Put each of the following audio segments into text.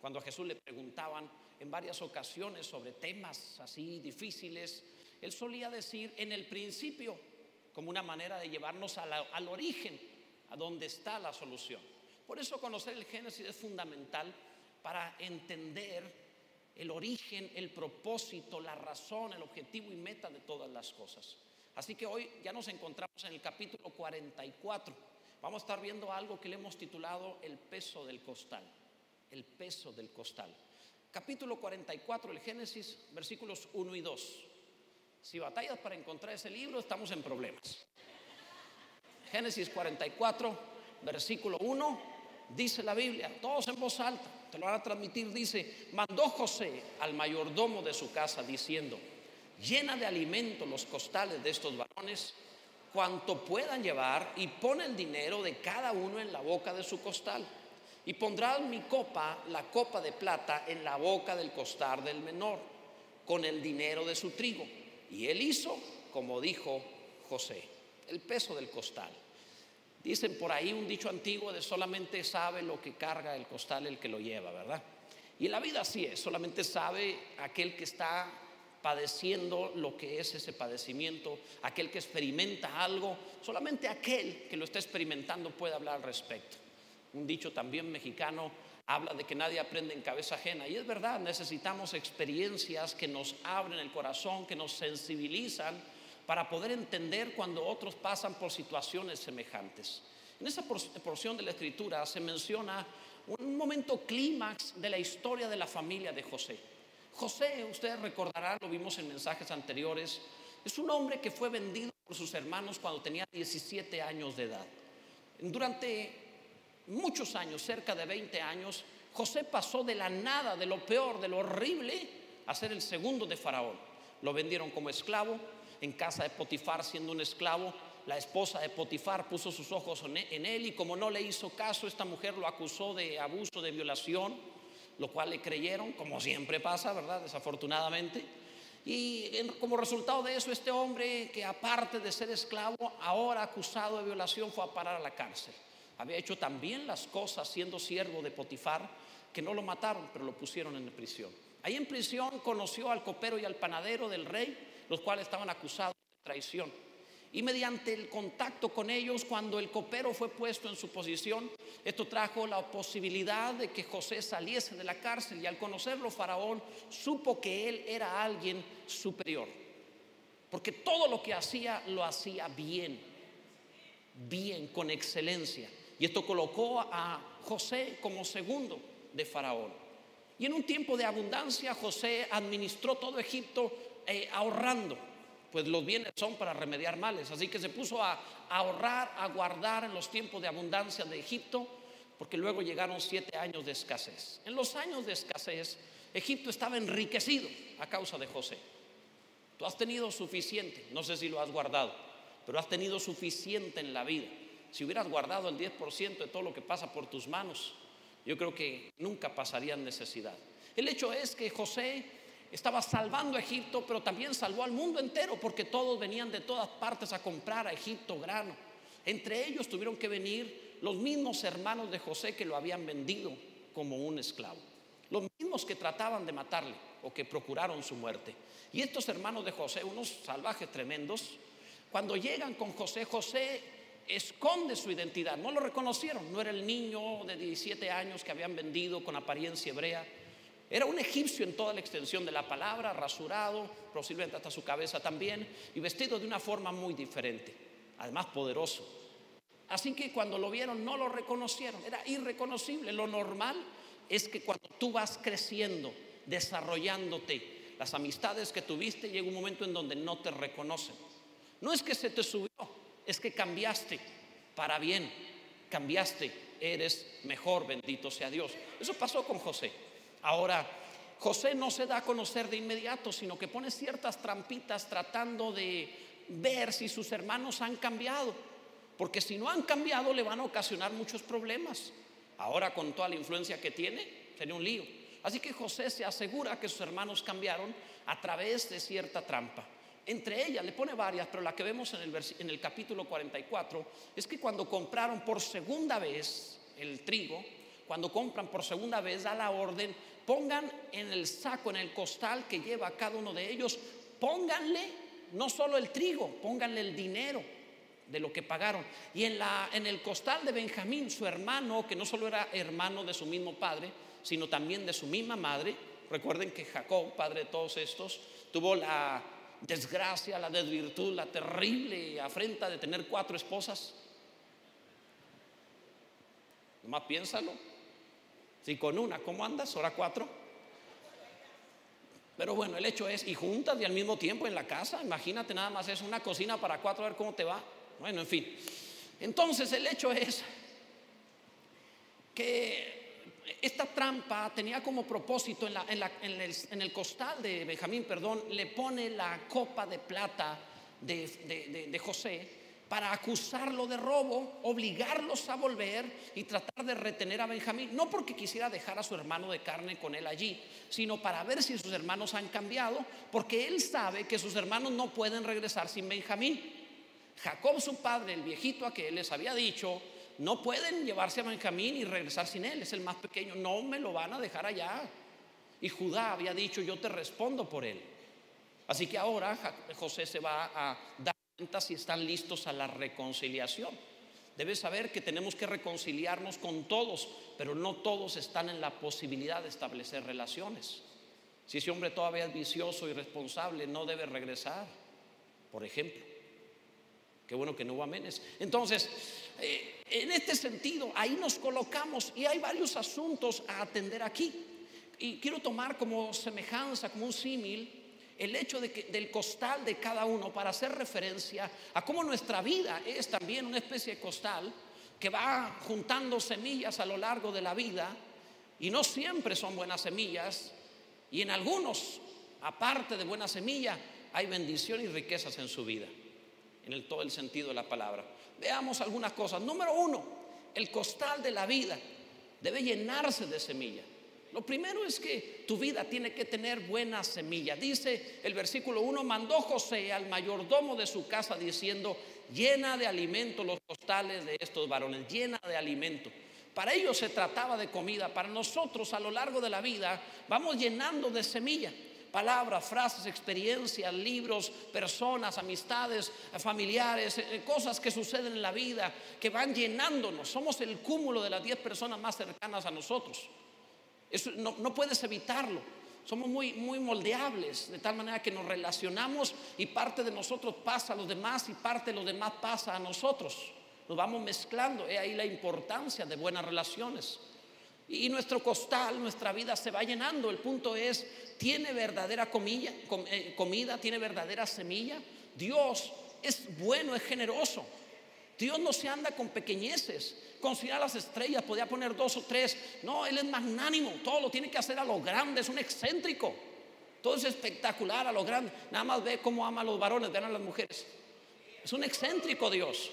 Cuando a Jesús le preguntaban en varias ocasiones sobre temas así difíciles, él solía decir en el principio, como una manera de llevarnos al origen, a donde está la solución. Por eso conocer el Génesis es fundamental para entender el origen, el propósito, la razón, el objetivo y meta de todas las cosas. Así que hoy ya nos encontramos en el capítulo 44. Vamos a estar viendo algo que le hemos titulado el peso del costal. El peso del costal. Capítulo 44 el Génesis, versículos 1 y 2. Si batallas para encontrar ese libro, estamos en problemas. Génesis 44, versículo 1, dice la Biblia, todos en voz alta, te lo van a transmitir, dice, mandó José al mayordomo de su casa diciendo, llena de alimento los costales de estos varones, cuanto puedan llevar, y pone el dinero de cada uno en la boca de su costal. Y pondrá mi copa, la copa de plata, en la boca del costal del menor, con el dinero de su trigo. Y él hizo como dijo José, el peso del costal. Dicen por ahí un dicho antiguo de solamente sabe lo que carga el costal el que lo lleva, ¿verdad? Y en la vida así es, solamente sabe aquel que está padeciendo lo que es ese padecimiento, aquel que experimenta algo, solamente aquel que lo está experimentando puede hablar al respecto. Un dicho también mexicano habla de que nadie aprende en cabeza ajena y es verdad, necesitamos experiencias que nos abren el corazón, que nos sensibilizan para poder entender cuando otros pasan por situaciones semejantes. En esa porción de la escritura se menciona un momento clímax de la historia de la familia de José. José, ustedes recordarán, lo vimos en mensajes anteriores, es un hombre que fue vendido por sus hermanos cuando tenía 17 años de edad. Durante muchos años, cerca de 20 años, José pasó de la nada, de lo peor, de lo horrible, a ser el segundo de Faraón. Lo vendieron como esclavo en casa de Potifar siendo un esclavo. La esposa de Potifar puso sus ojos en él y como no le hizo caso, esta mujer lo acusó de abuso, de violación lo cual le creyeron, como siempre pasa, ¿verdad? Desafortunadamente. Y como resultado de eso, este hombre que aparte de ser esclavo, ahora acusado de violación, fue a parar a la cárcel. Había hecho también las cosas siendo siervo de Potifar, que no lo mataron, pero lo pusieron en prisión. Ahí en prisión conoció al copero y al panadero del rey, los cuales estaban acusados de traición. Y mediante el contacto con ellos, cuando el copero fue puesto en su posición, esto trajo la posibilidad de que José saliese de la cárcel y al conocerlo Faraón supo que él era alguien superior. Porque todo lo que hacía lo hacía bien, bien, con excelencia. Y esto colocó a José como segundo de Faraón. Y en un tiempo de abundancia José administró todo Egipto eh, ahorrando pues los bienes son para remediar males. Así que se puso a, ahorrar, a guardar en los tiempos de abundancia de Egipto, porque luego llegaron siete años de escasez. En los años de escasez, Egipto estaba enriquecido a causa de José. Tú has tenido suficiente, no sé si lo has guardado, pero has tenido suficiente en la vida. Si hubieras guardado el 10% de todo lo que pasa por tus manos, yo creo que nunca pasarían necesidad. El hecho es que José estaba salvando a Egipto, pero también salvó al mundo entero, porque todos venían de todas partes a comprar a Egipto grano. Entre ellos tuvieron que venir los mismos hermanos de José que lo habían vendido como un esclavo. Los mismos que trataban de matarle o que procuraron su muerte. Y estos hermanos de José, unos salvajes tremendos, cuando llegan con José, José esconde su identidad. No lo reconocieron. No era el niño de 17 años que habían vendido con apariencia hebrea era un egipcio en toda la extensión de la palabra, rasurado, posiblemente hasta su cabeza también, y vestido de una forma muy diferente, además poderoso. Así que cuando lo vieron no lo reconocieron, era irreconocible. Lo normal es que cuando tú vas creciendo, desarrollándote, las amistades que tuviste, llega un momento en donde no te reconocen. No es que se te subió, es que cambiaste para bien, cambiaste, eres mejor, bendito sea Dios. Eso pasó con José. Ahora, José no se da a conocer de inmediato, sino que pone ciertas trampitas tratando de ver si sus hermanos han cambiado. Porque si no han cambiado le van a ocasionar muchos problemas. Ahora con toda la influencia que tiene, sería un lío. Así que José se asegura que sus hermanos cambiaron a través de cierta trampa. Entre ellas, le pone varias, pero la que vemos en el, en el capítulo 44 es que cuando compraron por segunda vez el trigo, cuando compran por segunda vez, da la orden, pongan en el saco, en el costal que lleva cada uno de ellos, pónganle no solo el trigo, pónganle el dinero de lo que pagaron. Y en, la, en el costal de Benjamín, su hermano, que no solo era hermano de su mismo padre, sino también de su misma madre, recuerden que Jacob, padre de todos estos, tuvo la desgracia, la desvirtud, la terrible afrenta de tener cuatro esposas. Nomás piénsalo. Si con una, ¿cómo andas? Ahora cuatro. Pero bueno, el hecho es, y juntas y al mismo tiempo en la casa, imagínate nada más es una cocina para cuatro, a ver cómo te va. Bueno, en fin. Entonces el hecho es que esta trampa tenía como propósito en, el, costal de Benjamín, perdón, le pone la copa de plata de José para acusarlo de robo, obligarlos a volver y tratar de retener a Benjamín, no porque quisiera dejar a su hermano de carne con él allí, sino para ver si sus hermanos han cambiado, porque él sabe que sus hermanos no pueden regresar sin Benjamín. Jacob, su padre, el viejito a que él les había dicho, no pueden llevarse a Benjamín y regresar sin él, es el más pequeño, no me lo van a dejar allá. Y Judá había dicho, yo te respondo por él. Así que ahora José se va a dar si están listos a la reconciliación. Debes saber que tenemos que reconciliarnos con todos, pero no todos están en la posibilidad de establecer relaciones. Si ese hombre todavía es vicioso y responsable, no debe regresar, por ejemplo. Qué bueno que no hubo amenes. Entonces, eh, en este sentido, ahí nos colocamos y hay varios asuntos a atender aquí. Y quiero tomar como semejanza, como un símil, el hecho del costal de cada uno para hacer referencia a cómo nuestra vida es también una especie de costal que va juntando semillas a lo largo de la vida y no siempre son buenas semillas y en algunos, aparte de buena semilla, hay bendición y riquezas en su vida, en todo el sentido de la palabra. Veamos algunas cosas. Número uno, el costal de la vida debe llenarse de semillas lo primero es que tu vida tiene que tener buena semilla. Dice el versículo 1, mandó José al mayordomo de su casa diciendo, llena de alimento los costales de estos varones, llena de alimento. Para ellos se trataba de comida, para nosotros a lo largo de la vida vamos llenando de semilla. Palabras, frases, experiencias, libros, personas, amistades, familiares, eh, cosas que suceden en la vida, que van llenándonos. Somos el cúmulo de las 10 personas más cercanas a nosotros. Eso no, puedes evitarlo. Somos muy, muy moldeables, de tal manera que nos relacionamos y parte de nosotros pasa a los demás y parte de los demás pasa a nosotros. Nos vamos mezclando. He ahí la importancia de buenas relaciones. Y nuestro costal, nuestra vida se va llenando. El punto es, ¿tiene verdadera comida, eh, comida? ¿Tiene verdadera semilla? Dios es bueno, es generoso. Dios no se anda con pequeñeces considerar las estrellas, podía poner dos o tres. No, Él es magnánimo, todo lo tiene que hacer a lo grande, es un excéntrico. Todo es espectacular a lo grande. Nada más ve cómo ama a los varones, vean a las mujeres. Es un excéntrico Dios.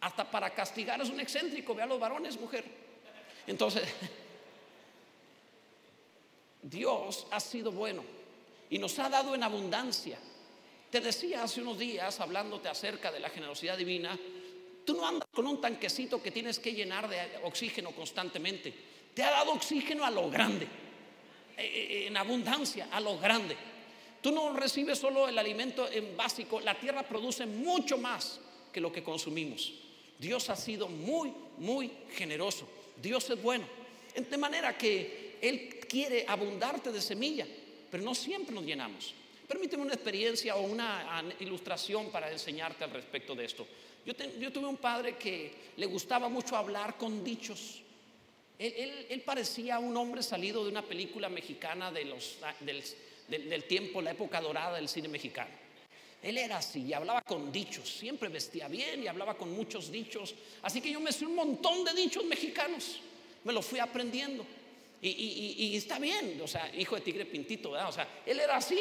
Hasta para castigar es un excéntrico, ve a los varones, mujer. Entonces, Dios ha sido bueno y nos ha dado en abundancia. Te decía hace unos días, hablándote acerca de la generosidad divina, Tú no andas con un tanquecito que tienes que llenar de oxígeno constantemente. Te ha dado oxígeno a lo grande, eh, eh, en abundancia, a lo grande. Tú no recibes solo el alimento en básico, la tierra produce mucho más que lo que consumimos. Dios ha sido muy, muy generoso. Dios es bueno. De manera que Él quiere abundarte de semilla, pero no siempre nos llenamos. Permíteme una experiencia o una ilustración para enseñarte al respecto de esto. Yo, tuve un padre que le gustaba mucho hablar con dichos. Él, parecía un hombre salido de una película mexicana los, del, tiempo, la época dorada del cine mexicano. Él era así y hablaba con dichos, siempre vestía bien y hablaba con muchos dichos. Así que yo me sé un montón de dichos mexicanos, me lo fui aprendiendo. Y, está bien, o sea, hijo de tigre pintito, ¿verdad? O sea, él era así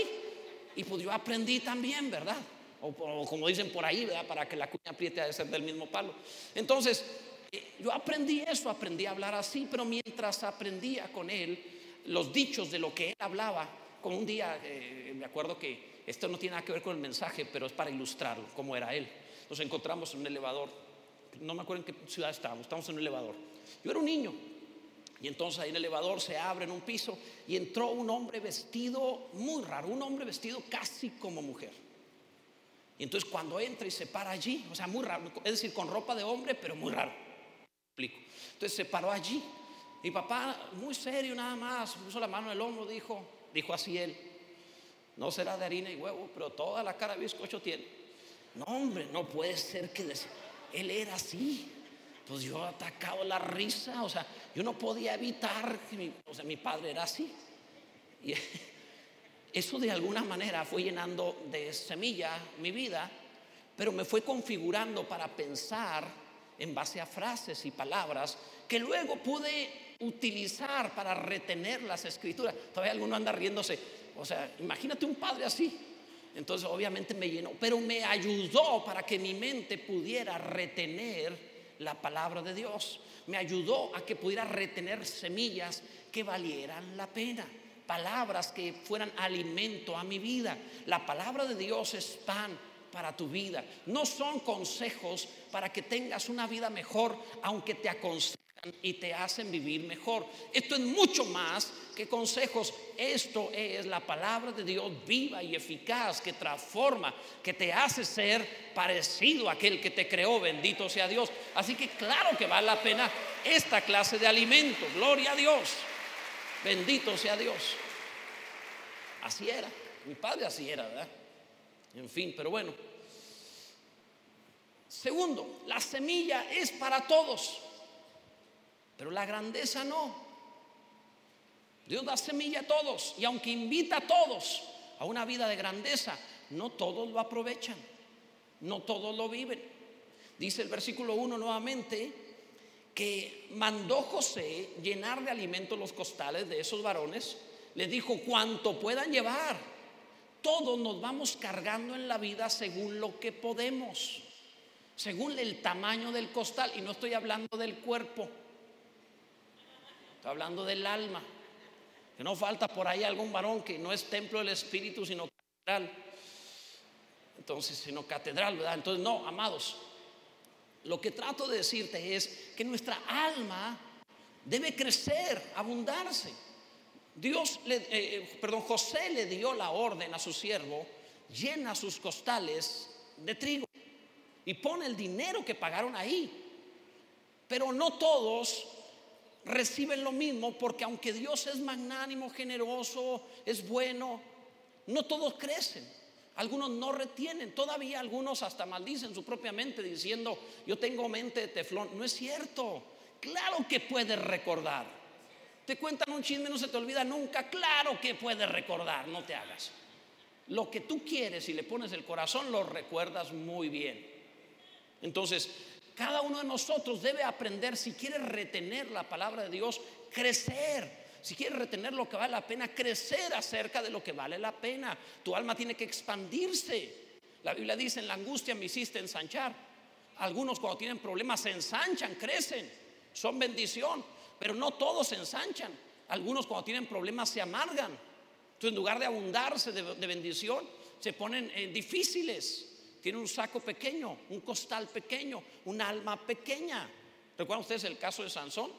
y pues yo aprendí también, ¿verdad? o, como dicen por ahí, ¿verdad? para que la cuña apriete a de ser del mismo palo. Entonces, eh, yo aprendí eso, aprendí a hablar así, pero mientras aprendía con él los dichos de lo que él hablaba, como un día, eh, me acuerdo que esto no tiene nada que ver con el mensaje, pero es para ilustrarlo, cómo era él. Nos encontramos en un elevador, no me acuerdo en qué ciudad estábamos, estábamos en un elevador. Yo era un niño. Y entonces ahí en el elevador se abre en un piso y entró un hombre vestido muy raro, un hombre vestido casi como mujer. Y entonces cuando entra y se para allí, o sea, muy raro, es decir, con ropa de hombre, pero muy raro. Explico. Entonces se paró allí. Mi papá, muy serio nada más, puso la mano en el hombro, dijo, dijo así él, no será de harina y huevo, pero toda la cara de bizcocho tiene. No, hombre, no puede ser que él era así pues yo atacado la risa, o sea, yo no podía evitar, que mi, o sea, mi padre era así. Y eso de alguna manera fue llenando de semilla mi vida, pero me fue configurando para pensar en base a frases y palabras que luego pude utilizar para retener las escrituras. Todavía alguno anda riéndose. O sea, imagínate un padre así. Entonces obviamente me llenó, pero me ayudó para que mi mente pudiera retener la palabra de Dios. Me ayudó a que pudiera retener semillas que valieran la pena. Palabras que fueran alimento a mi vida. La palabra de Dios es pan para tu vida. No son consejos para que tengas una vida mejor, aunque te aconsejen y te hacen vivir mejor. Esto es mucho más que consejos. Esto es la palabra de Dios viva y eficaz que transforma, que te hace ser parecido a aquel que te creó. Bendito sea Dios. Así que claro que vale la pena esta clase de alimento. Gloria a Dios. Bendito sea Dios. Así era. Mi padre así era, ¿verdad? En fin, pero bueno. Segundo, la semilla es para todos. Pero la grandeza no. Dios da semilla a todos y aunque invita a todos a una vida de grandeza, no todos lo aprovechan, no todos lo viven. Dice el versículo 1 nuevamente que mandó José llenar de alimento los costales de esos varones, les dijo cuanto puedan llevar. Todos nos vamos cargando en la vida según lo que podemos, según el tamaño del costal, y no estoy hablando del cuerpo, Está hablando del alma. Que no falta por ahí algún varón que no es templo del Espíritu, sino catedral. Entonces, sino catedral, ¿verdad? Entonces, no, amados. Lo que trato de decirte es que nuestra alma debe crecer, abundarse. Dios, le, eh, eh, perdón, José le dio la orden a su siervo, llena sus costales de trigo y pone el dinero que pagaron ahí. Pero no todos reciben lo mismo porque aunque Dios es magnánimo, generoso, es bueno, no todos crecen. Algunos no retienen, todavía algunos hasta maldicen su propia mente diciendo, yo tengo mente de teflón. No es cierto. Claro que puedes recordar. Te cuentan un chisme, no se te olvida nunca. Claro que puedes recordar, no te hagas. Lo que tú quieres y le pones el corazón, lo recuerdas muy bien. Entonces, cada uno de nosotros debe aprender, si quiere retener la palabra de Dios, crecer. Si quiere retener lo que vale la pena, crecer acerca de lo que vale la pena. Tu alma tiene que expandirse. La Biblia dice, en la angustia me hiciste ensanchar. Algunos cuando tienen problemas se ensanchan, crecen, son bendición, pero no todos se ensanchan. Algunos cuando tienen problemas se amargan. Entonces en lugar de abundarse de, bendición, se ponen eh, difíciles tiene un saco pequeño, un costal pequeño, un alma pequeña. ¿Recuerdan ustedes el caso de Sansón?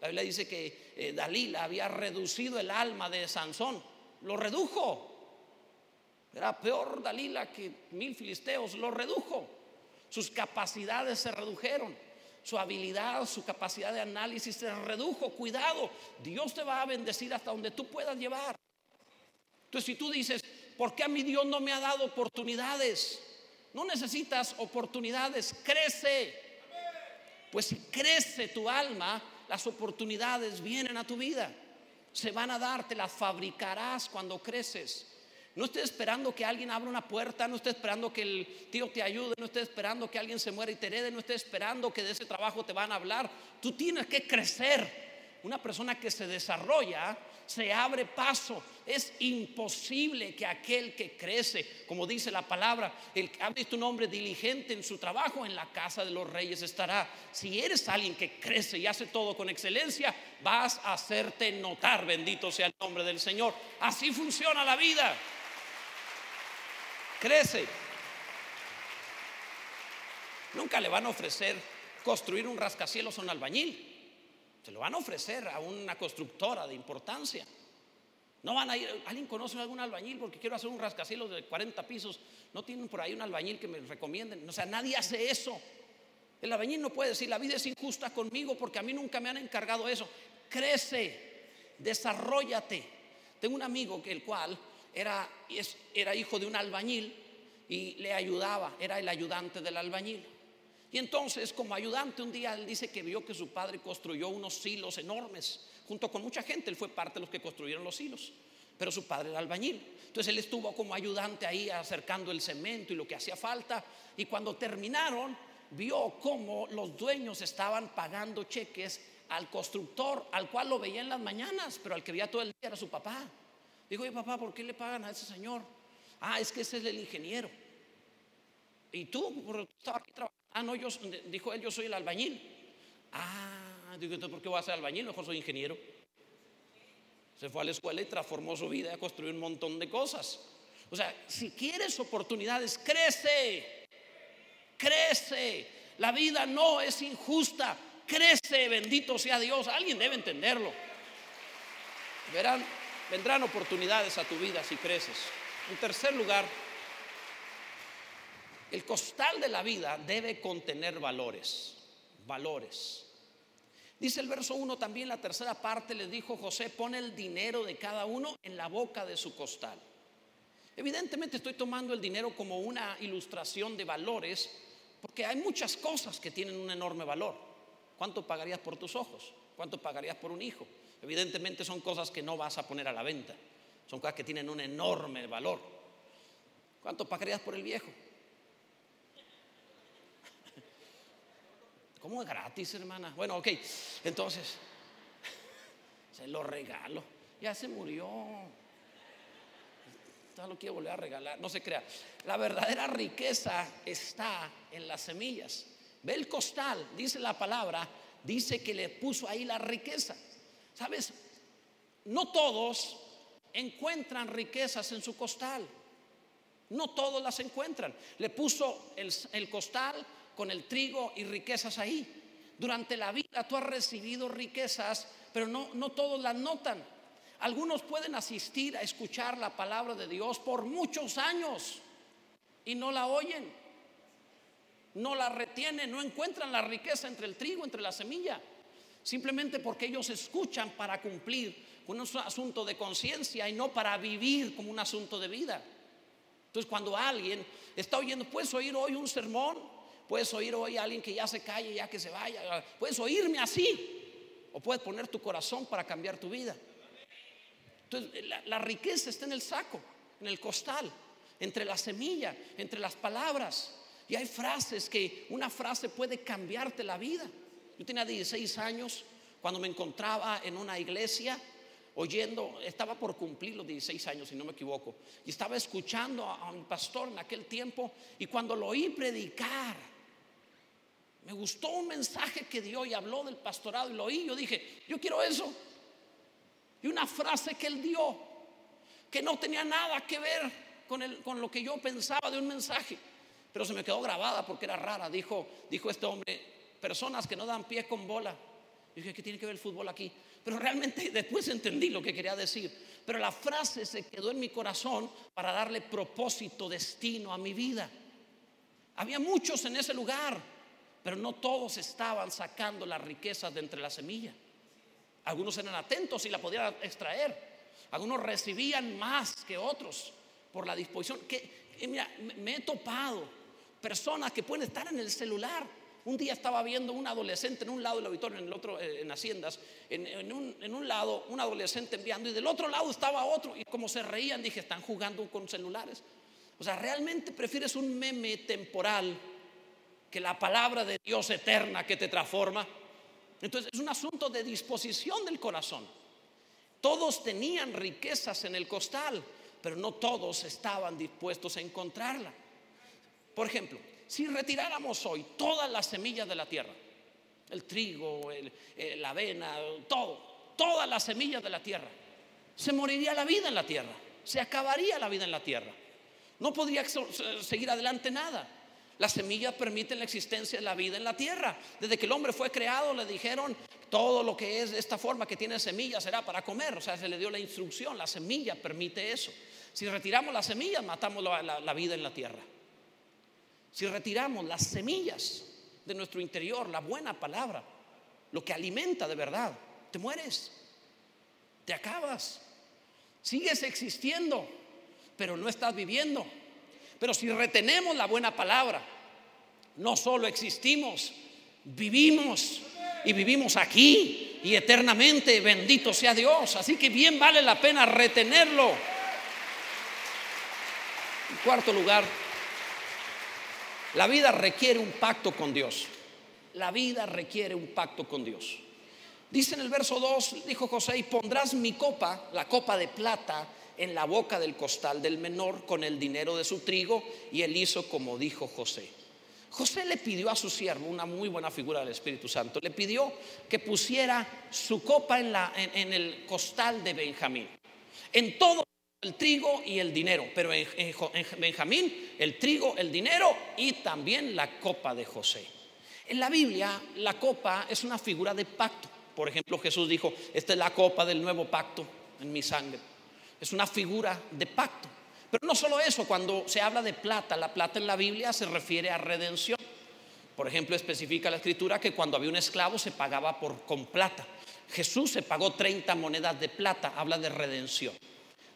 La Biblia dice que eh, Dalila había reducido el alma de Sansón, lo redujo. Era peor Dalila que mil filisteos, lo redujo. Sus capacidades se redujeron, su habilidad, su capacidad de análisis se redujo. Cuidado, Dios te va a bendecir hasta donde tú puedas llevar. Entonces, si tú dices, ¿por qué a mi Dios no me ha dado oportunidades? No necesitas oportunidades, crece. Pues si crece tu alma, las oportunidades vienen a tu vida. Se van a dar, te las fabricarás cuando creces. No estés esperando que alguien abra una puerta, no estés esperando que el tío te ayude, no estés esperando que alguien se muera y te herede, no estés esperando que de ese trabajo te van a hablar. Tú tienes que crecer. Una persona que se desarrolla se abre paso. Es imposible que aquel que crece, como dice la palabra, el que abre tu nombre diligente en su trabajo, en la casa de los reyes estará. Si eres alguien que crece y hace todo con excelencia, vas a hacerte notar, bendito sea el nombre del Señor. Así funciona la vida. Crece. Nunca le van a ofrecer construir un rascacielos a un albañil. Se lo van a ofrecer a una constructora de importancia. No van a ir, ¿alguien conoce a algún albañil? Porque quiero hacer un rascacielos de 40 pisos. No tienen por ahí un albañil que me recomienden. O sea, nadie hace eso. El albañil no puede decir, la vida es injusta conmigo porque a mí nunca me han encargado eso. Crece, desarrollate. Tengo un amigo que el cual era, era hijo de un albañil y le ayudaba, era el ayudante del albañil. Y entonces, como ayudante, un día él dice que vio que su padre construyó unos hilos enormes, junto con mucha gente, él fue parte de los que construyeron los hilos, pero su padre era albañil. Entonces él estuvo como ayudante ahí acercando el cemento y lo que hacía falta, y cuando terminaron, vio cómo los dueños estaban pagando cheques al constructor, al cual lo veía en las mañanas, pero al que veía todo el día era su papá. Dijo, oye papá, ¿por qué le pagan a ese señor? Ah, es que ese es el ingeniero. ¿Y tú? Porque estaba aquí trabajando. Ah, no, yo, dijo él, yo soy el albañil. Ah, digo, entonces, ¿por qué voy a ser albañil? Mejor soy ingeniero. Se fue a la escuela y transformó su vida construyó un montón de cosas. O sea, si quieres oportunidades, crece, crece. La vida no es injusta, crece, bendito sea Dios. Alguien debe entenderlo. Verán, vendrán oportunidades a tu vida si creces. En tercer lugar, el costal de la vida debe contener valores, valores. Dice el verso 1 también, la tercera parte le dijo José, pone el dinero de cada uno en la boca de su costal. Evidentemente estoy tomando el dinero como una ilustración de valores, porque hay muchas cosas que tienen un enorme valor. ¿Cuánto pagarías por tus ojos? ¿Cuánto pagarías por un hijo? Evidentemente son cosas que no vas a poner a la venta, son cosas que tienen un enorme valor. ¿Cuánto pagarías por el viejo? ¿Cómo es gratis, hermana? Bueno, ok. Entonces, se lo regalo. Ya se murió. No lo quiero volver a regalar. No se crea. La verdadera riqueza está en las semillas. Ve el costal, dice la palabra, dice que le puso ahí la riqueza. ¿Sabes? No todos encuentran riquezas en su costal. No todos las encuentran. Le puso el, el costal con el trigo y riquezas ahí. Durante la vida tú has recibido riquezas, pero no, no todos las notan. Algunos pueden asistir a escuchar la palabra de Dios por muchos años y no la oyen, no la retienen, no encuentran la riqueza entre el trigo, entre la semilla, simplemente porque ellos escuchan para cumplir con un asunto de conciencia y no para vivir como un asunto de vida. Entonces cuando alguien está oyendo, puedes oír hoy un sermón Puedes oír hoy a alguien que ya se calle, ya que se vaya. Puedes oírme así. O puedes poner tu corazón para cambiar tu vida. Entonces, la, riqueza está en el saco, en el costal, entre la semilla, entre las palabras. Y hay frases que una frase puede cambiarte la vida. Yo tenía 16 años cuando me encontraba en una iglesia oyendo, estaba por cumplir los 16 años, si no me equivoco, y estaba escuchando a, a, un pastor en aquel tiempo, y cuando lo oí predicar, me gustó un mensaje que dio y habló del pastorado y lo oí. Yo dije, yo quiero eso. Y una frase que él dio, que no tenía nada que ver con, lo que yo pensaba de un mensaje, pero se me quedó grabada porque era rara. Dijo, dijo este hombre, personas que no dan pie con bola. Dije, ¿qué tiene que ver el fútbol aquí? Pero realmente después entendí lo que quería decir. Pero la frase se quedó en mi corazón para darle propósito, destino a mi vida. Había muchos en ese lugar pero no todos estaban sacando las riquezas de entre la semilla. Algunos eran atentos y la podían extraer. Algunos recibían más que otros por la disposición. Que, eh, mira, me he topado personas que pueden estar en el celular. Un día estaba viendo un adolescente en un lado del auditorio, en el otro, eh, en Haciendas, en, un, en un lado un adolescente enviando y del otro lado estaba otro. Y como se reían, dije, están jugando con celulares. O sea, realmente prefieres un meme temporal que la palabra de Dios eterna que te transforma. Entonces es un asunto de disposición del corazón. Todos tenían riquezas en el costal, pero no todos estaban dispuestos a encontrarla. Por ejemplo, si retiráramos hoy todas las semillas de la tierra, el trigo, la avena, todo, todas las semillas de la tierra, se moriría la vida en la tierra, se acabaría la vida en la tierra. No podría seguir adelante nada. Las semillas permiten la existencia de la vida en la tierra. Desde que el hombre fue creado le dijeron, todo lo que es de esta forma que tiene semillas será para comer. O sea, se le dio la instrucción, la semilla permite eso. Si retiramos las semillas, matamos la, la vida en la tierra. Si retiramos las semillas de nuestro interior, la buena palabra, lo que alimenta de verdad, te mueres, te acabas, sigues existiendo, pero no estás viviendo. Pero si retenemos la buena palabra, no solo existimos, vivimos y vivimos aquí y eternamente. Bendito sea Dios. Así que bien vale la pena retenerlo. En cuarto lugar, la vida requiere un pacto con Dios. La vida requiere un pacto con Dios. Dice en el verso 2, dijo José, y pondrás mi copa, la copa de plata, en la boca del costal del menor con el dinero de su trigo, y él hizo como dijo José. José le pidió a su siervo, una muy buena figura del Espíritu Santo, le pidió que pusiera su copa en, la, en, el costal de Benjamín. En todo el trigo y el dinero, pero en, Benjamín el trigo, el dinero y también la copa de José. En la Biblia la copa es una figura de pacto. Por ejemplo, Jesús dijo, esta es la copa del nuevo pacto en mi sangre. Es una figura de pacto. Pero no solo eso, cuando se habla de plata, la plata en la Biblia se refiere a redención. Por ejemplo, especifica la escritura que cuando había un esclavo se pagaba por, con plata. Jesús se pagó 30 monedas de plata, habla de redención.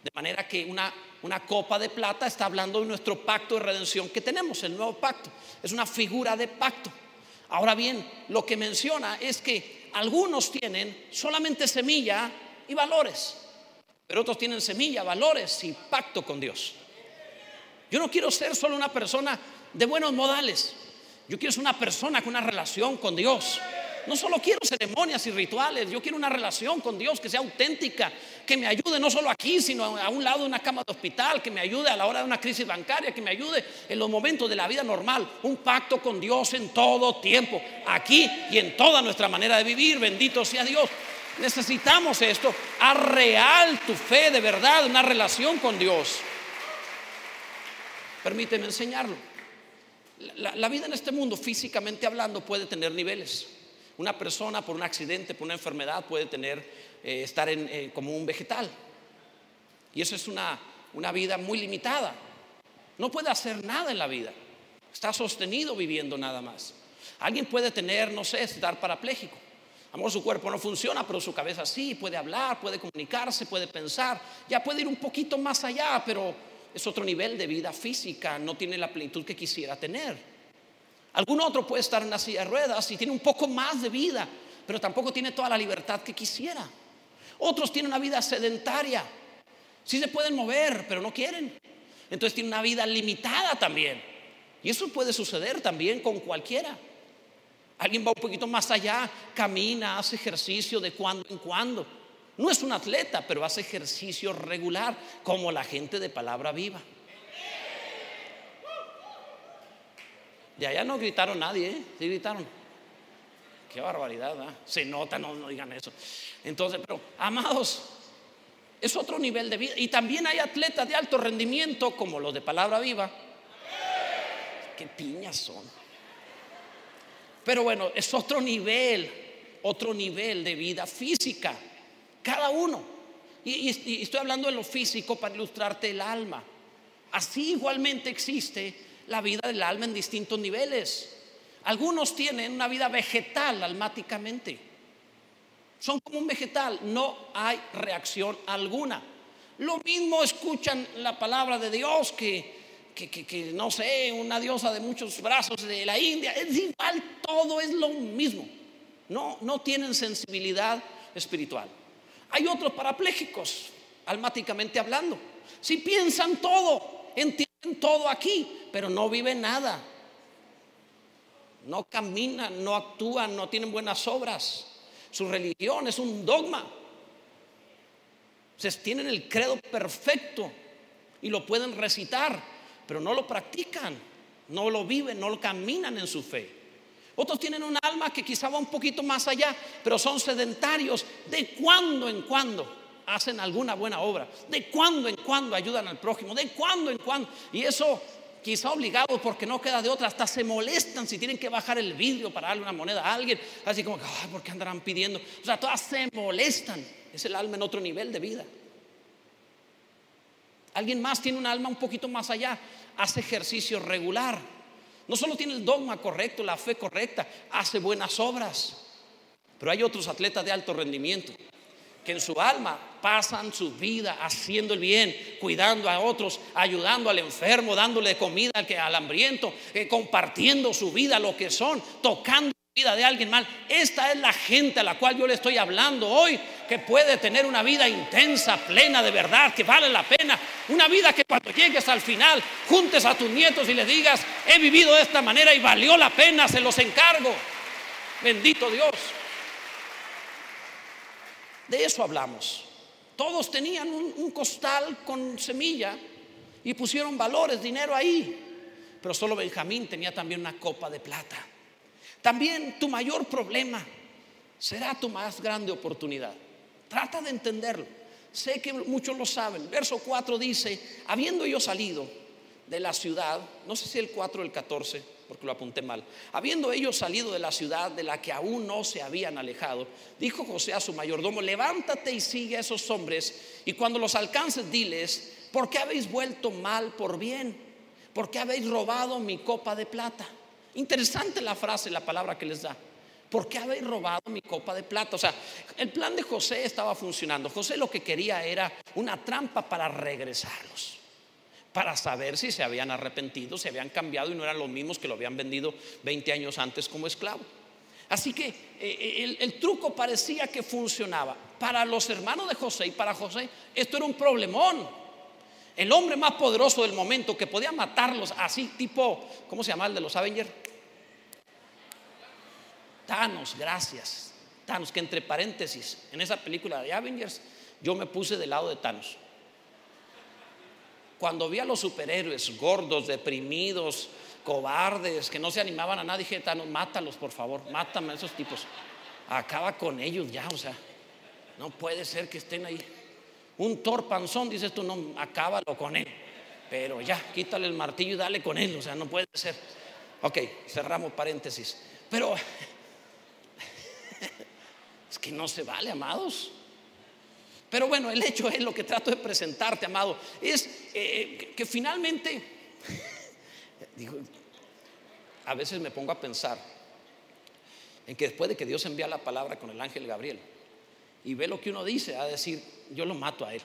De manera que una, una copa de plata está hablando de nuestro pacto de redención que tenemos, el nuevo pacto. Es una figura de pacto. Ahora bien, lo que menciona es que algunos tienen solamente semilla y valores. Pero otros tienen semilla, valores y pacto con Dios. Yo no quiero ser solo una persona de buenos modales. Yo quiero ser una persona con una relación con Dios. No solo quiero ceremonias y rituales, yo quiero una relación con Dios que sea auténtica, que me ayude no solo aquí, sino a un lado de una cama de hospital, que me ayude a la hora de una crisis bancaria, que me ayude en los momentos de la vida normal. Un pacto con Dios en todo tiempo, aquí y en toda nuestra manera de vivir. Bendito sea Dios. Necesitamos esto. A real tu fe de verdad, una relación con Dios. Permíteme enseñarlo. La, vida en este mundo, físicamente hablando, puede tener niveles. Una persona por un accidente, por una enfermedad, puede tener, eh, estar en, eh, como un vegetal. Y eso es una, una vida muy limitada. No puede hacer nada en la vida. Está sostenido viviendo nada más. Alguien puede tener, no sé, estar parapléjico. A su cuerpo no funciona, pero su cabeza sí, puede hablar, puede comunicarse, puede pensar, ya puede ir un poquito más allá, pero es otro nivel de vida física, no tiene la plenitud que quisiera tener. Algún otro puede estar en la silla de ruedas y tiene un poco más de vida, pero tampoco tiene toda la libertad que quisiera. Otros tienen una vida sedentaria, sí se pueden mover, pero no quieren. Entonces tienen una vida limitada también. Y eso puede suceder también con cualquiera. Alguien va un poquito más allá, camina, hace ejercicio de cuando en cuando. No es un atleta, pero hace ejercicio regular, como la gente de palabra viva. De allá no gritaron nadie, ¿eh? Sí gritaron. Qué barbaridad, ¿eh? Se nota, no, no digan eso. Entonces, pero, amados, es otro nivel de vida. Y también hay atletas de alto rendimiento, como los de palabra viva. Qué piñas son. Pero bueno, es otro nivel, otro nivel de vida física, cada uno. Y, estoy hablando de lo físico para ilustrarte el alma. Así igualmente existe la vida del alma en distintos niveles. Algunos tienen una vida vegetal almáticamente. Son como un vegetal, no hay reacción alguna. Lo mismo escuchan la palabra de Dios que que, no sé, una diosa de muchos brazos de la India. Es igual, todo es lo mismo. No, no tienen sensibilidad espiritual. Hay otros parapléjicos, almáticamente hablando. Si piensan todo, entienden todo aquí, pero no viven nada. No caminan, no actúan, no tienen buenas obras. Su religión es un dogma. Se tienen el credo perfecto y lo pueden recitar, pero no lo practican, no lo viven, no lo caminan en su fe. Otros tienen un alma que quizá va un poquito más allá, pero son sedentarios. De cuando en cuando hacen alguna buena obra, de cuando en cuando ayudan al prójimo, de cuando en cuando. Y eso quizá obligados porque no queda de otra, hasta se molestan si tienen que bajar el vidrio para darle una moneda a alguien, así como, ay, ¿por qué andarán pidiendo? O sea, todas se molestan, es el alma en otro nivel de vida. Alguien más tiene un alma un poquito más allá, hace ejercicio regular, no solo tiene el dogma correcto, la fe correcta, hace buenas obras, pero hay otros atletas de alto rendimiento que en su alma pasan su vida haciendo el bien, cuidando a otros, ayudando al enfermo, dándole comida al, que, hambriento, eh, compartiendo su vida, lo que son, tocando vida de alguien mal. Esta es la gente a la cual yo le estoy hablando hoy, que puede tener una vida intensa, plena de verdad, que vale la pena. Una vida que cuando llegues al final, juntes a tus nietos y les digas, he vivido de esta manera y valió la pena, se los encargo. Bendito Dios. De eso hablamos. Todos tenían un, costal con semilla y pusieron valores, dinero ahí. Pero solo Benjamín tenía también una copa de plata. También tu mayor problema será tu más grande oportunidad. Trata de entenderlo. Sé que muchos lo saben. Verso 4 dice, habiendo yo salido de la ciudad, no sé si el 4 o el 14, porque lo apunté mal. Habiendo ellos salido de la ciudad de la que aún no se habían alejado, dijo José a su mayordomo, levántate y sigue a esos hombres, y cuando los alcances, diles, ¿por qué habéis vuelto mal por bien? ¿Por qué habéis robado mi copa de plata? Interesante la frase, la palabra que les da. ¿Por qué habéis robado mi copa de plata? O sea, el plan de José estaba funcionando. José lo que quería era una trampa para regresarlos para saber si se habían arrepentido, se habían cambiado y no eran los mismos que lo habían vendido 20 años antes como esclavo. Así que eh, eh, el, truco parecía que funcionaba. Para los hermanos de José y para José esto era un problemón. El hombre más poderoso del momento que podía matarlos así, tipo, ¿cómo se llama el de los Avengers? Thanos, gracias. Thanos, que entre paréntesis, en esa película de Avengers, yo me puse del lado de Thanos. Cuando vi a los superhéroes gordos, deprimidos, cobardes, que no se animaban a nada, dije, Thanos, mátalos, por favor, mátame a esos tipos. Acaba con ellos ya, o sea, no puede ser que estén ahí. Un torpanzón, dices tú, no, acábalo con él. Pero ya, quítale el martillo y dale con él, o sea, no puede ser. Ok, cerramos paréntesis. Pero es que no se vale, amados. Pero bueno, el hecho es lo que trato de presentarte, amado, es eh, eh, que finalmente, digo, a veces me pongo a pensar en que después de que Dios envía la palabra con el ángel Gabriel y ve lo que uno dice, a decir, yo lo mato a él.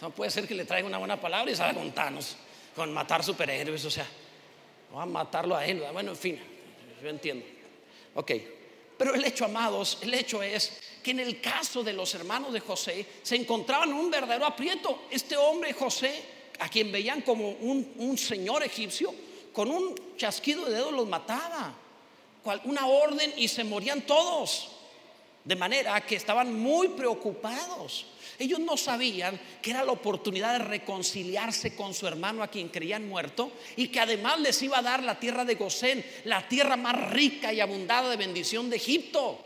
No puede ser que le traiga una buena palabra y salga con Thanos, con matar superhéroes, o sea, va a matarlo a él. Bueno, en fin, yo entiendo. Ok, pero el hecho, amados, el hecho es que en el caso de los hermanos de José se encontraban en un verdadero aprieto. Este hombre José, a quien veían como un, señor egipcio, con un chasquido de dedos los mataba. Una orden y se morían todos. De manera que estaban muy preocupados. Ellos no sabían que era la oportunidad de reconciliarse con su hermano a quien creían muerto y que además les iba a dar la tierra de Gosén, la tierra más rica y abundada de bendición de Egipto.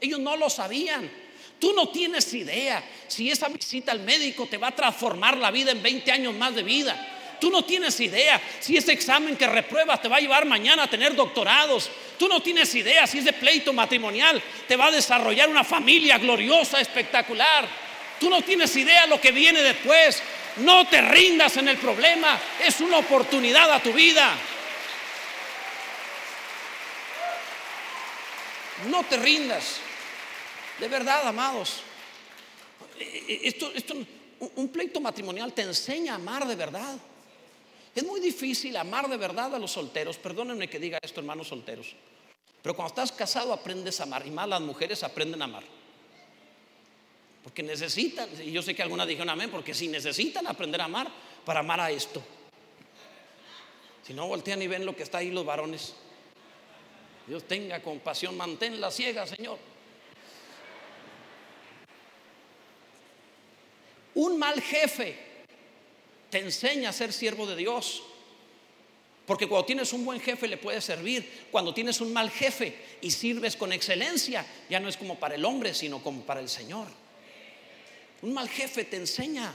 Ellos no lo sabían. Tú no tienes idea si esa visita al médico te va a transformar la vida en 20 años más de vida. Tú no tienes idea si ese examen que repruebas te va a llevar mañana a tener doctorados. Tú no tienes idea si ese pleito matrimonial te va a desarrollar una familia gloriosa, espectacular. Tú no tienes idea lo que viene después. No te rindas en el problema. Es una oportunidad a tu vida. No te rindas. De verdad, amados. Esto, esto, un pleito matrimonial te enseña a amar de verdad. Es muy difícil amar de verdad a los solteros. Perdónenme que diga esto, hermanos solteros. Pero cuando estás casado aprendes a amar. Y más las mujeres aprenden a amar. Porque necesitan, y yo sé que algunas dijeron amén, porque si necesitan aprender a amar para amar a esto. Si no voltean y ven lo que está ahí los varones. Dios tenga compasión, manténla ciega, Señor. Un mal jefe te enseña a ser siervo de Dios. Porque cuando tienes un buen jefe le puedes servir. Cuando tienes un mal jefe y sirves con excelencia, ya no es como para el hombre, sino como para el Señor. Un mal jefe te enseña.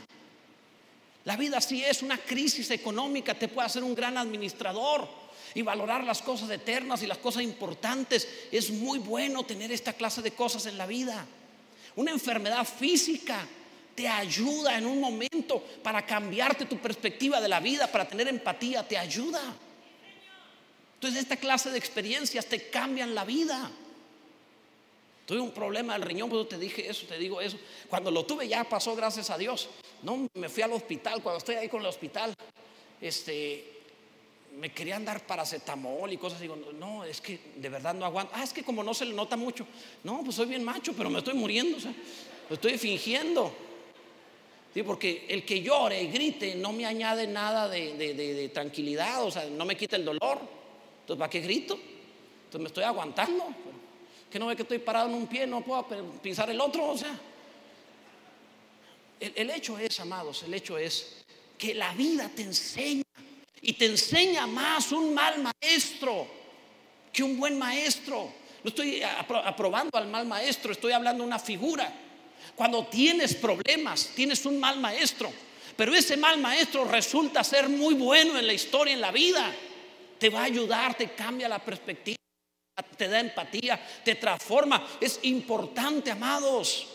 La vida sí es una crisis económica, te puede hacer un gran administrador y valorar las cosas eternas y las cosas importantes. Es muy bueno tener esta clase de cosas en la vida. Una enfermedad física te ayuda en un momento para cambiarte tu perspectiva de la vida, para tener empatía, te ayuda. Entonces esta clase de experiencias te cambian la vida. Tuve un problema del riñón, te dije eso, te digo eso. Cuando lo tuve ya pasó, gracias a Dios. No, me fui al hospital. Cuando estoy ahí con el hospital, este, me querían dar paracetamol y cosas. Digo, no, es que de verdad no aguanto. Ah, es que como no se le nota mucho. No, pues soy bien macho, pero me estoy muriendo. O sea, estoy fingiendo. Sí, porque el que llore y grite no me añade nada de, tranquilidad, o sea, no me quita el dolor. Entonces, ¿para qué grito? Entonces me estoy aguantando que no ve que estoy parado en un pie, no puedo pisar el otro, o sea. El, hecho es, amados, el hecho es que la vida te enseña y te enseña más un mal maestro que un buen maestro. No estoy aprobando al mal maestro, estoy hablando de una figura. Cuando tienes problemas, tienes un mal maestro, pero ese mal maestro resulta ser muy bueno en la historia, en la vida. Te va a ayudar, te cambia la perspectiva te da empatía, te transforma. Es importante, amados.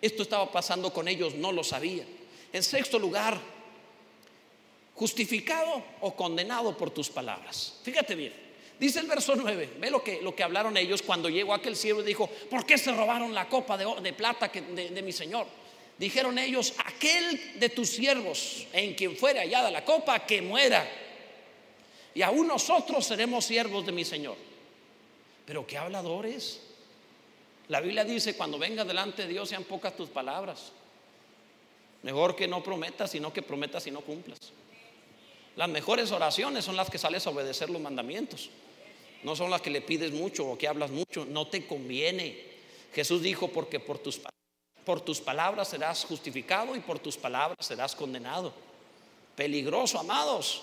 Esto estaba pasando con ellos, no lo sabían. En sexto lugar, justificado o condenado por tus palabras. Fíjate bien. Dice el verso 9, ve lo que, lo que hablaron ellos cuando llegó aquel siervo y dijo, ¿por qué se robaron la copa de, plata de, mi Señor? Dijeron ellos, aquel de tus siervos en quien fuere hallada la copa, que muera. Y aún nosotros seremos siervos de mi Señor. Pero qué habladores. La Biblia dice, cuando venga delante de Dios sean pocas tus palabras. Mejor que no prometas, sino que prometas y no cumplas. Las mejores oraciones son las que sales a obedecer los mandamientos. No son las que le pides mucho o que hablas mucho. No te conviene. Jesús dijo, porque por tus, por tus palabras serás justificado y por tus palabras serás condenado. Peligroso, amados.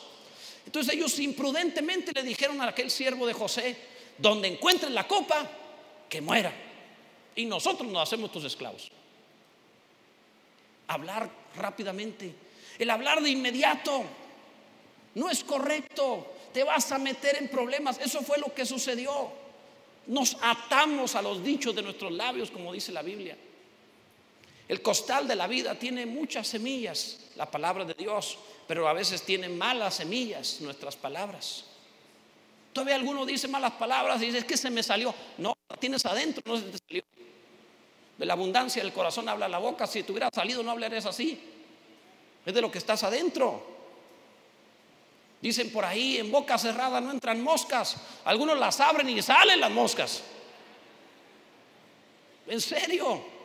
Entonces ellos imprudentemente le dijeron a aquel siervo de José, donde encuentren la copa, que muera. Y nosotros nos hacemos tus esclavos. Hablar rápidamente, el hablar de inmediato, no es correcto. Te vas a meter en problemas. Eso fue lo que sucedió. Nos atamos a los dichos de nuestros labios, como dice la Biblia. El costal de la vida tiene muchas semillas, la palabra de Dios, pero a veces tiene malas semillas nuestras palabras. Todavía alguno dice malas palabras y dice, que se me salió. No, la tienes adentro, no se te salió. De la abundancia del corazón habla la boca. Si te hubiera salido, no hablarías así. Es de lo que estás adentro. Dicen por ahí, en boca cerrada no entran moscas. Algunos las abren y salen las moscas. En serio.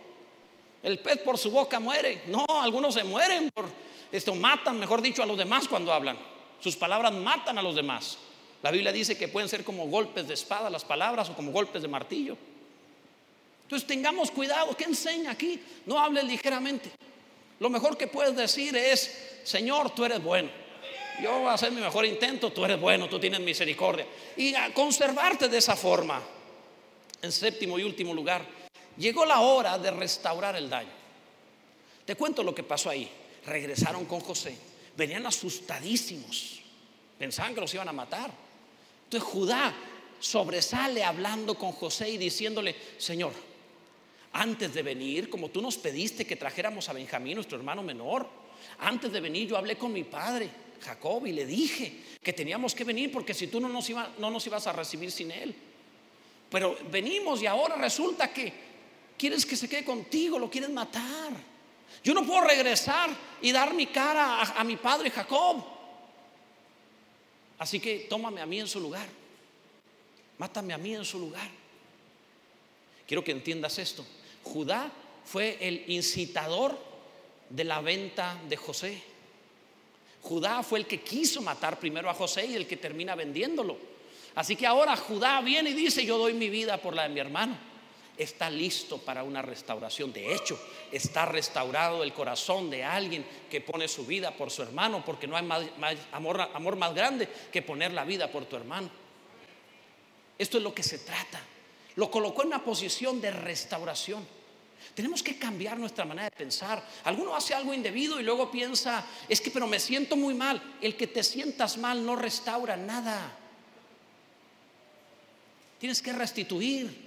El pez por su boca muere. No, algunos se mueren por esto, matan, mejor dicho, a los demás cuando hablan. Sus palabras matan a los demás. La Biblia dice que pueden ser como golpes de espada las palabras o como golpes de martillo. Entonces tengamos cuidado. ¿Qué enseña aquí? No hables ligeramente. Lo mejor que puedes decir es, Señor, tú eres bueno. Yo voy a hacer mi mejor intento, tú eres bueno, tú tienes misericordia. Y a conservarte de esa forma. En séptimo y último lugar, llegó la hora de restaurar el daño. Te cuento lo que pasó ahí. Regresaron con José. Venían asustadísimos. Pensaban que los iban a matar. Entonces Judá sobresale hablando con José y diciéndole, Señor, antes de venir, como tú nos pediste que trajéramos a Benjamín, nuestro hermano menor, antes de venir yo hablé con mi padre, Jacob, y le dije que teníamos que venir porque si tú no nos, no nos ibas a recibir sin él. Pero venimos y ahora resulta que quieres que se quede contigo, lo quieres matar. Yo no puedo regresar y dar mi cara a, a mi padre Jacob. Así que tómame a mí en su lugar. Mátame a mí en su lugar. Quiero que entiendas esto. Judá fue el incitador de la venta de José. Judá fue el que quiso matar primero a José y el que termina vendiéndolo. Así que ahora Judá viene y dice, yo doy mi vida por la de mi hermano está listo para una restauración. De hecho, está restaurado el corazón de alguien que pone su vida por su hermano, porque no hay amor, amor más grande que poner la vida por tu hermano. Esto es lo que se trata. Lo colocó en una posición de restauración. Tenemos que cambiar nuestra manera de pensar. Alguno hace algo indebido y luego piensa, es que pero me siento muy mal. El que te sientas mal no restaura nada. Tienes que restituir.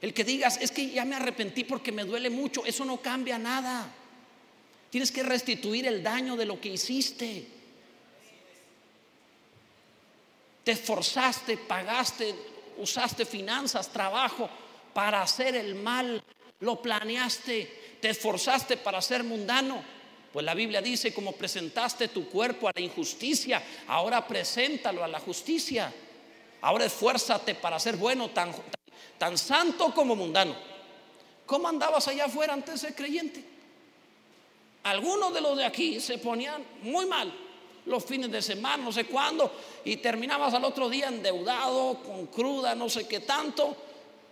El que digas, es que ya me arrepentí porque me duele mucho, eso no cambia nada. Tienes que restituir el daño de lo que hiciste. Te esforzaste, pagaste, usaste finanzas, trabajo para hacer el mal, lo planeaste, te esforzaste para ser mundano. Pues la Biblia dice, como presentaste tu cuerpo a la injusticia, ahora preséntalo a la justicia. Ahora esfuérzate para ser bueno, tan, tan santo como mundano. ¿Cómo andabas allá afuera antes de ser creyente? Algunos de los de aquí se ponían muy mal los fines de semana, no sé cuándo, y terminabas al otro día endeudado, con cruda, no sé qué tanto,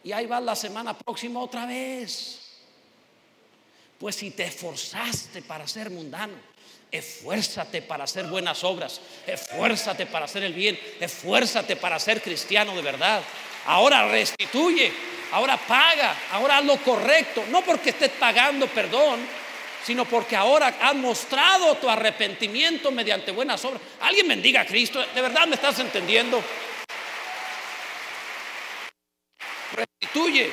y ahí vas la semana próxima otra vez. Pues si te esforzaste para ser mundano, esfuérzate para hacer buenas obras, esfuérzate para hacer el bien, esfuérzate para ser cristiano de verdad. Ahora restituye, ahora paga, ahora haz lo correcto, no porque estés pagando perdón, sino porque ahora has mostrado tu arrepentimiento mediante buenas obras. Alguien bendiga a Cristo, ¿de verdad me estás entendiendo? Restituye.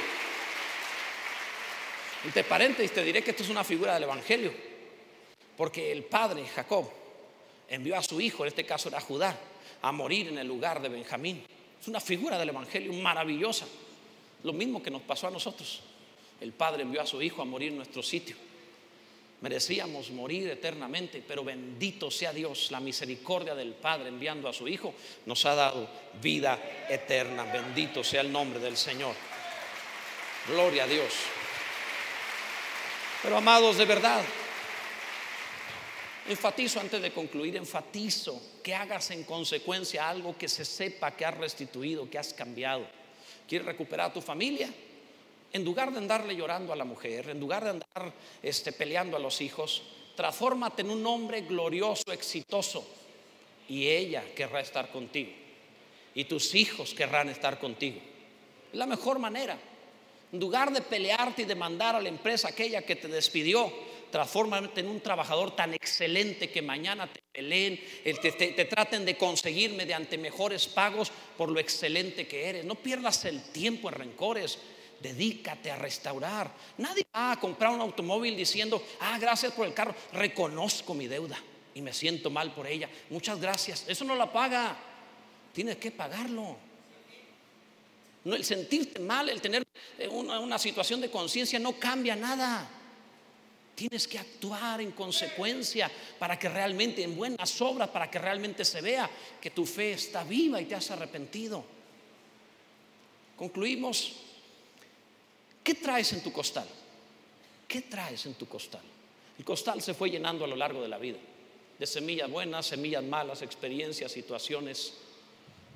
Entre paréntesis te diré que esto es una figura del Evangelio, porque el padre Jacob envió a su hijo, en este caso era Judá, a morir en el lugar de Benjamín. Es una figura del Evangelio maravillosa, lo mismo que nos pasó a nosotros. El padre envió a su hijo a morir en nuestro sitio. Merecíamos morir eternamente, pero bendito sea Dios, la misericordia del Padre enviando a su Hijo nos ha dado vida eterna. Bendito sea el nombre del Señor. Gloria a Dios. Pero amados, de verdad, enfatizo antes de concluir, enfatizo que hagas en consecuencia algo que se sepa que has restituido, que has cambiado. ¿Quieres recuperar a tu familia? en lugar de andarle llorando a la mujer, en lugar de andar este, peleando a los hijos, transfórmate en un hombre glorioso, exitoso, y ella querrá estar contigo, y tus hijos querrán estar contigo. Es la mejor manera. En lugar de pelearte y de mandar a la empresa aquella que te despidió, transfórmate en un trabajador tan excelente que mañana te peleen, te, te, traten de conseguir mediante mejores pagos por lo excelente que eres. No pierdas el tiempo en rencores dedícate a restaurar. Nadie va a comprar un automóvil diciendo, ah, gracias por el carro, reconozco mi deuda y me siento mal por ella. Muchas gracias. Eso no la paga. Tienes que pagarlo. No, el sentirte mal, el tener eh, una, una situación de conciencia no cambia nada. Tienes que actuar en consecuencia para que realmente, en buenas obras, para que realmente se vea que tu fe está viva y te has arrepentido. Concluimos ¿Qué traes en tu costal? ¿Qué traes en tu costal? El costal se fue llenando a lo largo de la vida, de semillas buenas, semillas malas, experiencias, situaciones.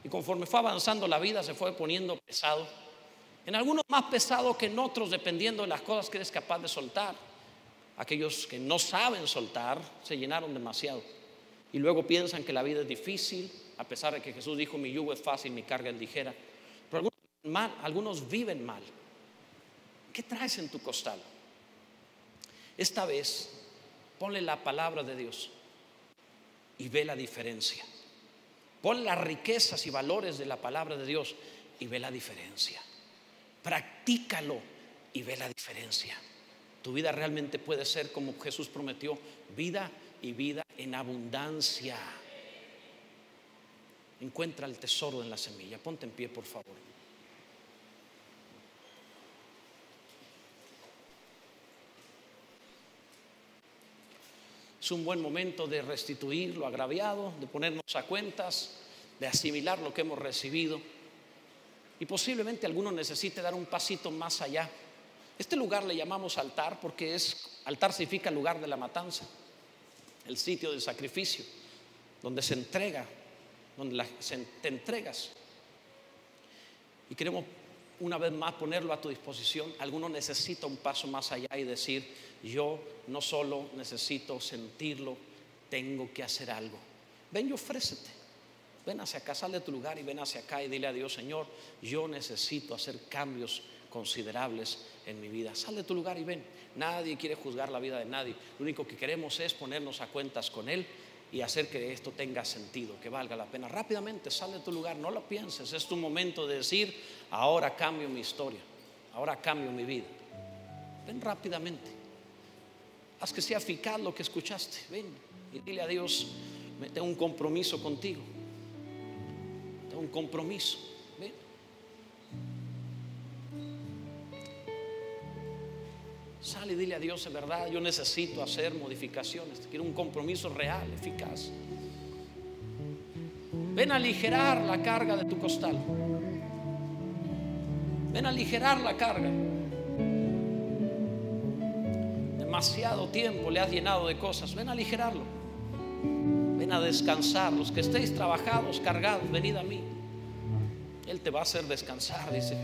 Y conforme fue avanzando la vida se fue poniendo pesado. En algunos más pesado que en otros, dependiendo de las cosas que eres capaz de soltar. Aquellos que no saben soltar se llenaron demasiado. Y luego piensan que la vida es difícil, a pesar de que Jesús dijo, mi yugo es fácil, mi carga es ligera. Pero algunos, algunos viven mal. ¿Qué traes en tu costal? Esta vez, ponle la palabra de Dios y ve la diferencia. Pon las riquezas y valores de la palabra de Dios y ve la diferencia. Practícalo y ve la diferencia. Tu vida realmente puede ser como Jesús prometió, vida y vida en abundancia. Encuentra el tesoro en la semilla. Ponte en pie, por favor. Es un buen momento de restituir lo agraviado, de ponernos a cuentas, de asimilar lo que hemos recibido. Y posiblemente alguno necesite dar un pasito más allá. Este lugar le llamamos altar porque es altar significa lugar de la matanza, el sitio del sacrificio, donde se entrega, donde te entregas. Y queremos una vez más ponerlo a tu disposición. Alguno necesita un paso más allá y decir, yo no solo necesito sentirlo, tengo que hacer algo. Ven y ofrécete. Ven hacia acá, sal de tu lugar y ven hacia acá y dile a Dios, Señor, yo necesito hacer cambios considerables en mi vida. Sal de tu lugar y ven. Nadie quiere juzgar la vida de nadie. Lo único que queremos es ponernos a cuentas con Él y hacer que esto tenga sentido, que valga la pena. Rápidamente sal de tu lugar, no lo pienses. Es tu momento de decir, ahora cambio mi historia, ahora cambio mi vida. Ven rápidamente. Haz que sea eficaz lo que escuchaste. Ven y dile a Dios, tengo un compromiso contigo. Tengo un compromiso. Sale y dile a Dios, en verdad, yo necesito hacer modificaciones. Quiero un compromiso real, eficaz. Ven a aligerar la carga de tu costal. Ven a aligerar la carga. Demasiado tiempo le has llenado de cosas. Ven a aligerarlo. Ven a descansar. Los que estéis trabajados, cargados, venid a mí. Él te va a hacer descansar, dice.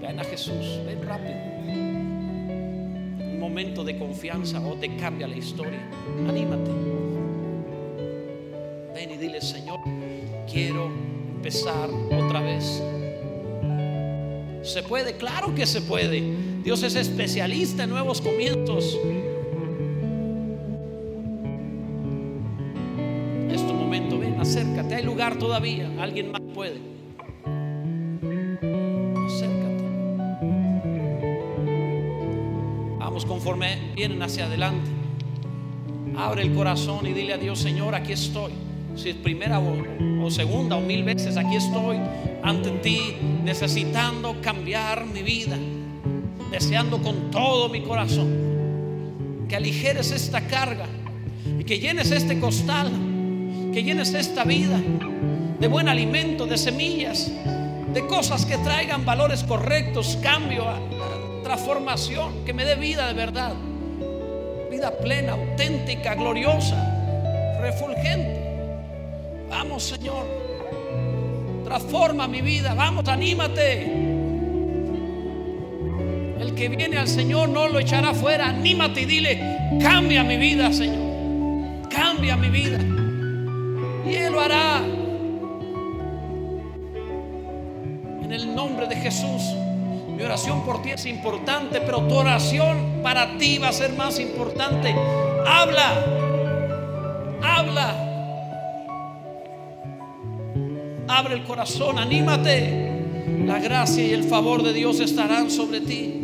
Ven a Jesús, ven rápido momento de confianza o te cambia la historia. Anímate. Ven y dile, Señor, quiero empezar otra vez. ¿Se puede? Claro que se puede. Dios es especialista en nuevos comienzos. Es tu momento, ven, acércate. Hay lugar todavía. Alguien más conforme vienen hacia adelante. Abre el corazón y dile a Dios, Señor, aquí estoy. Si es primera o, segunda o mil veces, aquí estoy ante ti, necesitando cambiar mi vida, deseando con todo mi corazón que aligeres esta carga y que llenes este costal, que llenes esta vida de buen alimento, de semillas, de cosas que traigan valores correctos, cambio, transformación, que me dé vida de verdad. Vida plena, auténtica, gloriosa, refulgente. Vamos, Señor. Transforma mi vida. Vamos, anímate. El que viene al Señor no lo echará fuera. Anímate y dile, cambia mi vida, Señor. Cambia mi vida. Y Él lo hará. Oración por ti es importante, pero tu oración para ti va a ser más importante. Habla, habla. Abre el corazón, anímate. La gracia y el favor de Dios estarán sobre ti.